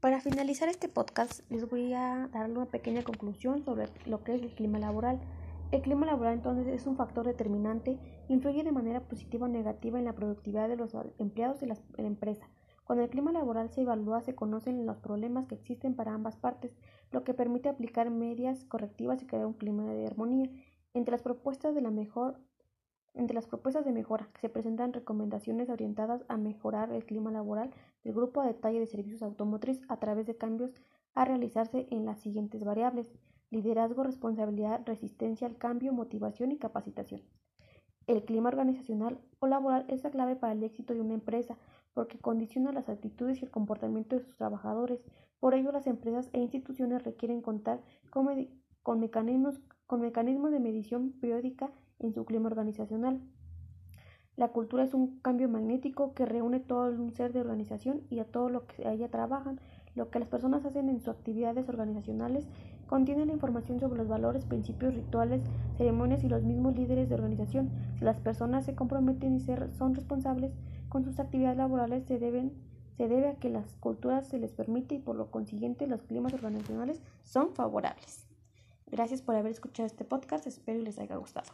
Para finalizar este podcast, les voy a dar una pequeña conclusión sobre lo que es el clima laboral. El clima laboral entonces es un factor determinante, influye de manera positiva o negativa en la productividad de los empleados de la empresa. Cuando el clima laboral se evalúa, se conocen los problemas que existen para ambas partes, lo que permite aplicar medidas correctivas y crear un clima de armonía. Entre las propuestas de la mejor entre las propuestas de mejora se presentan recomendaciones orientadas a mejorar el clima laboral del grupo de detalle de servicios automotriz a través de cambios a realizarse en las siguientes variables: liderazgo, responsabilidad, resistencia al cambio, motivación y capacitación. El clima organizacional o laboral es la clave para el éxito de una empresa porque condiciona las actitudes y el comportamiento de sus trabajadores. Por ello, las empresas e instituciones requieren contar con, con mecanismos, con mecanismos de medición periódica en su clima organizacional. La cultura es un cambio magnético que reúne todo un ser de organización y a todo lo que ella trabajan. Lo que las personas hacen en sus actividades organizacionales contiene la información sobre los valores, principios, rituales, ceremonias y los mismos líderes de organización. Si las personas se comprometen y son responsables con sus actividades laborales, se, deben, se debe a que las culturas se les permite y por lo consiguiente los climas organizacionales son favorables. Gracias por haber escuchado este podcast, espero les haya gustado.